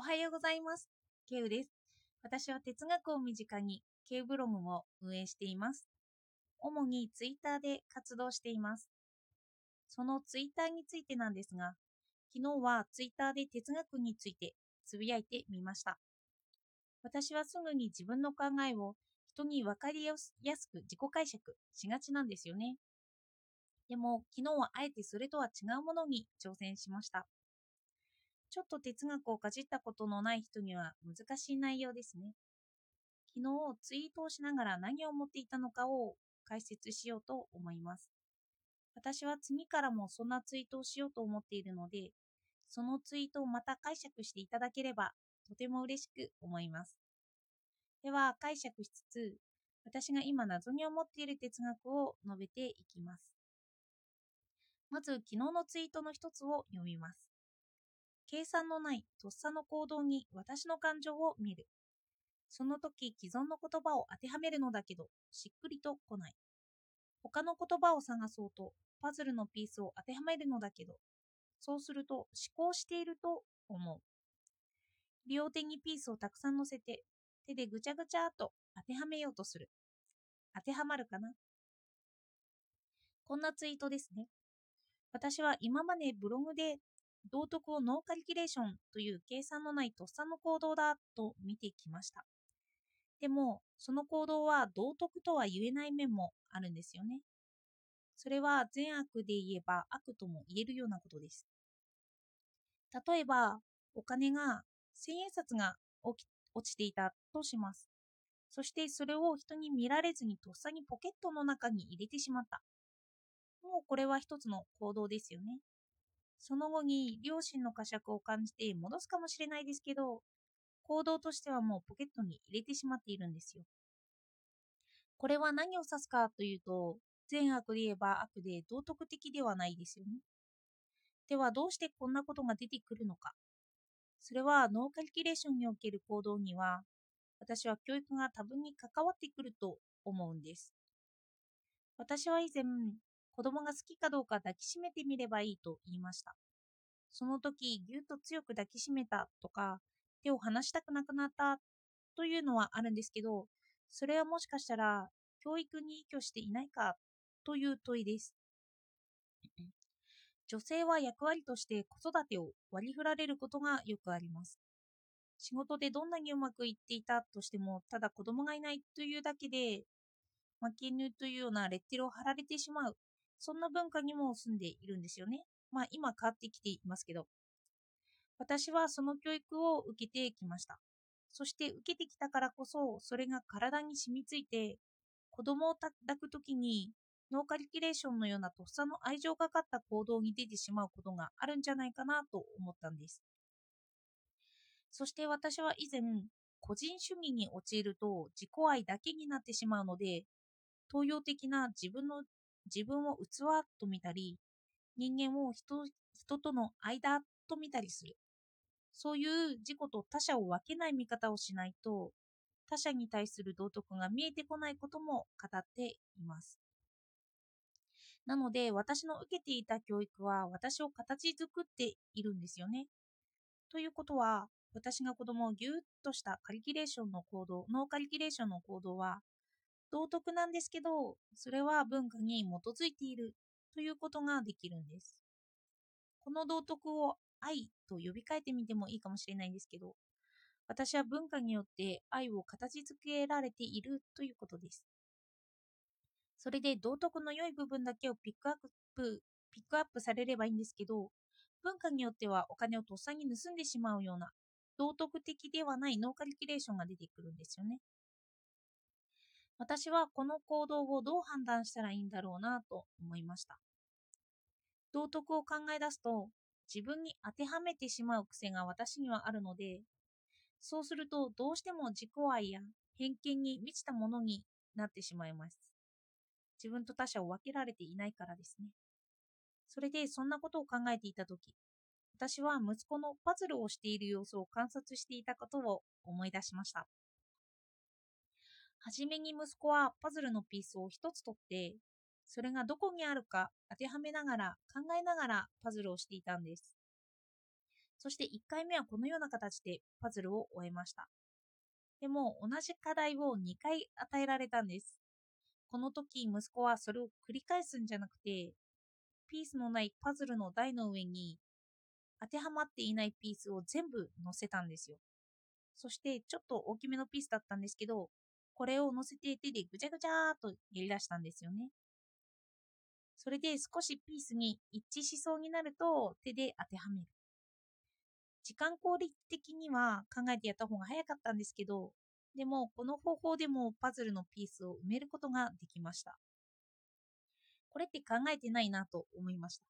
おはようございます。ケウです。私は哲学を身近にケウブログを運営しています。主にツイッターで活動しています。そのツイッターについてなんですが、昨日はツイッターで哲学についてつぶやいてみました。私はすぐに自分の考えを人に分かりやすく自己解釈しがちなんですよね。でも昨日はあえてそれとは違うものに挑戦しました。ちょっと哲学をかじったことのない人には難しい内容ですね。昨日ツイートをしながら何を思っていたのかを解説しようと思います。私は次からもそんなツイートをしようと思っているので、そのツイートをまた解釈していただければとても嬉しく思います。では解釈しつつ、私が今謎に思っている哲学を述べていきます。まず昨日のツイートの一つを読みます。計算のないとっさの行動に私の感情を見る。その時既存の言葉を当てはめるのだけど、しっくりと来ない。他の言葉を探そうと、パズルのピースを当てはめるのだけど、そうすると思考していると思う。両手にピースをたくさん乗せて、手でぐちゃぐちゃと当てはめようとする。当てはまるかなこんなツイートですね。私は今までブログで道徳をノーカリキュレーションという計算のないとっさの行動だと見てきました。でも、その行動は道徳とは言えない面もあるんですよね。それは善悪で言えば悪とも言えるようなことです。例えば、お金が千円札が落ちていたとします。そしてそれを人に見られずにとっさにポケットの中に入れてしまった。もうこれは一つの行動ですよね。その後に両親の呵責を感じて戻すかもしれないですけど、行動としてはもうポケットに入れてしまっているんですよ。これは何を指すかというと、善悪で言えば悪で道徳的ではないですよね。ではどうしてこんなことが出てくるのか。それはノーカリキュレーションにおける行動には、私は教育が多分に関わってくると思うんです。私は以前、子供が好きかどうか抱きしめてみればいいと言いました。その時、ぎゅっと強く抱きしめたとか、手を離したくなくなったというのはあるんですけど、それはもしかしたら教育に依拠していないかという問いです。女性は役割として子育てを割り振られることがよくあります。仕事でどんなにうまくいっていたとしても、ただ子供がいないというだけで、負け犬というようなレッテルを貼られてしまうそんな文化にも住んでいるんですよね。まあ今変わってきていますけど。私はその教育を受けてきました。そして受けてきたからこそ、それが体に染みついて、子供を抱くときに、ノーカリキュレーションのようなとっさの愛情がかった行動に出てしまうことがあるんじゃないかなと思ったんです。そして私は以前、個人主義に陥ると自己愛だけになってしまうので、東洋的な自分の自分を器と見たり、人間を人人との間と見たりする。そういう自己と他者を分けない見方をしないと、他者に対する道徳が見えてこないことも語っています。なので、私の受けていた教育は私を形作っているんですよね。ということは、私が子供をぎゅっとしたカリキュレーションの行動、ノーカリキュレーションの行動は、道徳なんですけど、それは文化に基づいているということができるんです。この道徳を愛と呼び替えてみてもいいかもしれないんですけど、私は文化によって愛を形づけられているということです。それで道徳の良い部分だけをピックアップ、ピックアップされればいいんですけど、文化によってはお金をとっさに盗んでしまうような道徳的ではないノーカリキュレーションが出てくるんですよね。私はこの行動をどう判断したらいいんだろうなと思いました。道徳を考え出すと自分に当てはめてしまう癖が私にはあるので、そうするとどうしても自己愛や偏見に満ちたものになってしまいます。自分と他者を分けられていないからですね。それでそんなことを考えていたとき、私は息子のパズルをしている様子を観察していたことを思い出しました。はじめに息子はパズルのピースを一つ取って、それがどこにあるか当てはめながら考えながらパズルをしていたんです。そして1回目はこのような形でパズルを終えました。でも同じ課題を2回与えられたんです。この時息子はそれを繰り返すんじゃなくて、ピースのないパズルの台の上に当てはまっていないピースを全部載せたんですよ。そしてちょっと大きめのピースだったんですけど、これを乗せて手でぐちゃぐちゃーとやり出したんですよね。それで少しピースに一致しそうになると手で当てはめる。時間効率的には考えてやった方が早かったんですけど、でもこの方法でもパズルのピースを埋めることができました。これって考えてないなと思いました。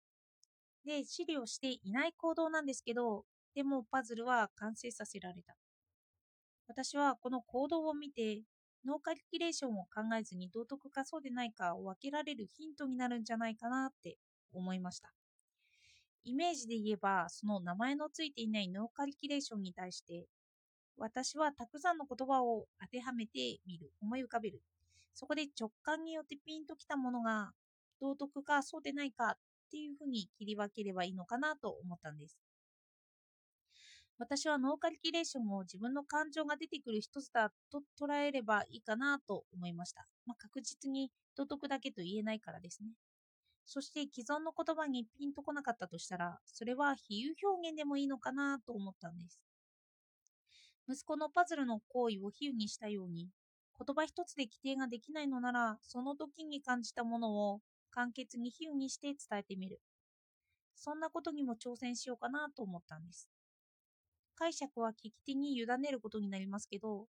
で、資料していない行動なんですけど、でもパズルは完成させられた。私はこの行動を見て、ノーカリキュレーションを考えずに道徳かそうでないかを分けられるヒントになるんじゃないかなって思いました。イメージで言えば、その名前のついていないノーカリキュレーションに対して、私はたくさんの言葉を当てはめてみる、思い浮かべる。そこで直感によってピンときたものが道徳かそうでないかっていうふうに切り分ければいいのかなと思ったんです。私はノーカリキュレーションを自分の感情が出てくる一つだと捉えればいいかなと思いました。まあ、確実に道徳だけと言えないからですね。そして既存の言葉にピンとこなかったとしたら、それは比喩表現でもいいのかなと思ったんです。息子のパズルの行為を比喩にしたように、言葉一つで規定ができないのなら、その時に感じたものを簡潔に比喩にして伝えてみる。そんなことにも挑戦しようかなと思ったんです。解釈は聞き手に委ねることになりますけど、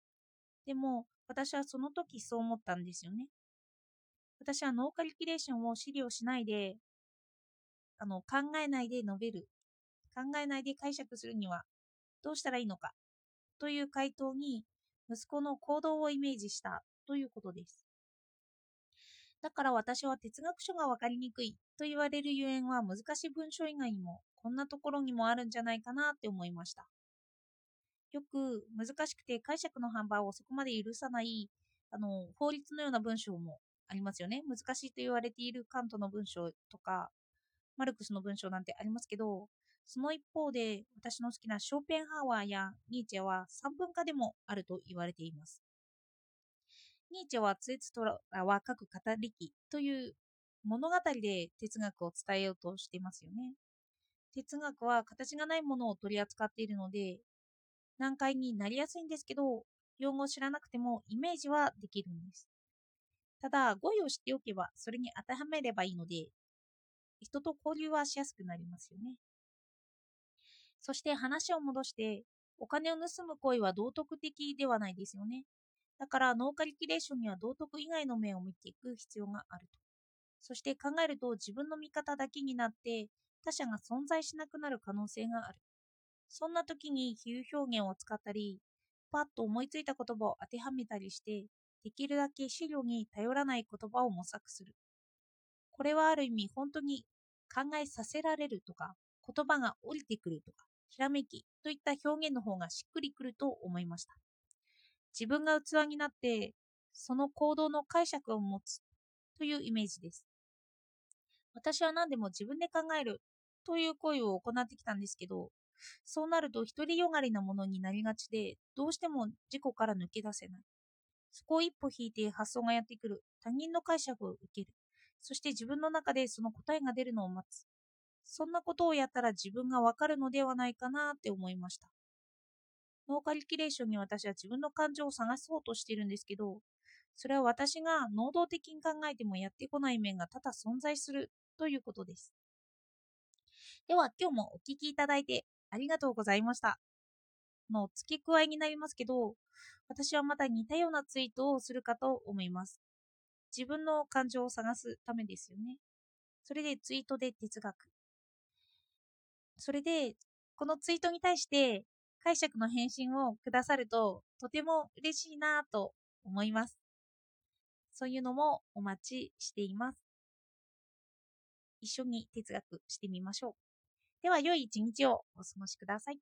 でも私はその時そう思ったんですよね。私はノーカリキュレーションを資料しないで、あの、考えないで述べる。考えないで解釈するにはどうしたらいいのかという回答に息子の行動をイメージしたということです。だから私は哲学書が分かりにくいと言われるゆえんは難しい文章以外にもこんなところにもあるんじゃないかなって思いました。よく難しくて解釈の販売をそこまで許さないあの法律のような文章もありますよね。難しいと言われているカントの文章とか、マルクスの文章なんてありますけど、その一方で私の好きなショーペンハワーやニーチェは三分化でもあると言われています。ニーチェはツエツトラは各語り機という物語で哲学を伝えようとしていますよね。哲学は形がないものを取り扱っているので、難解になりやすいんですけど、用語を知らなくてもイメージはできるんです。ただ、語彙を知っておけば、それに当てはめればいいので、人と交流はしやすくなりますよね。そして話を戻して、お金を盗む行為は道徳的ではないですよね。だから、ノーカリキュレーションには道徳以外の面を見ていく必要があると。そして考えると自分の味方だけになって他者が存在しなくなる可能性がある。そんな時に比喩表現を使ったり、パッと思いついた言葉を当てはめたりして、できるだけ資料に頼らない言葉を模索する。これはある意味本当に考えさせられるとか、言葉が降りてくるとか、ひらめきといった表現の方がしっくりくると思いました。自分が器になって、その行動の解釈を持つというイメージです。私は何でも自分で考えるという行為を行ってきたんですけど、そうなると独りよがりなものになりがちで、どうしても自己から抜け出せない。そこを一歩引いて発想がやってくる。他人の解釈を受ける。そして自分の中でその答えが出るのを待つ。そんなことをやったら自分がわかるのではないかなって思いました。ノーカリキュレーションに私は自分の感情を探そうとしてるんですけど、それは私が能動的に考えてもやってこない面が多々存在するということです。では今日もお聴きいただいてありがとうございました。の付け加えになりますけど、私はまた似たようなツイートをするかと思います。自分の感情を探すためですよね。それでツイートで哲学。それで、このツイートに対して解釈の返信をくださるととても嬉しいなと思います。そういうのもお待ちしています。一緒に哲学してみましょう。では良い一日をお過ごしください。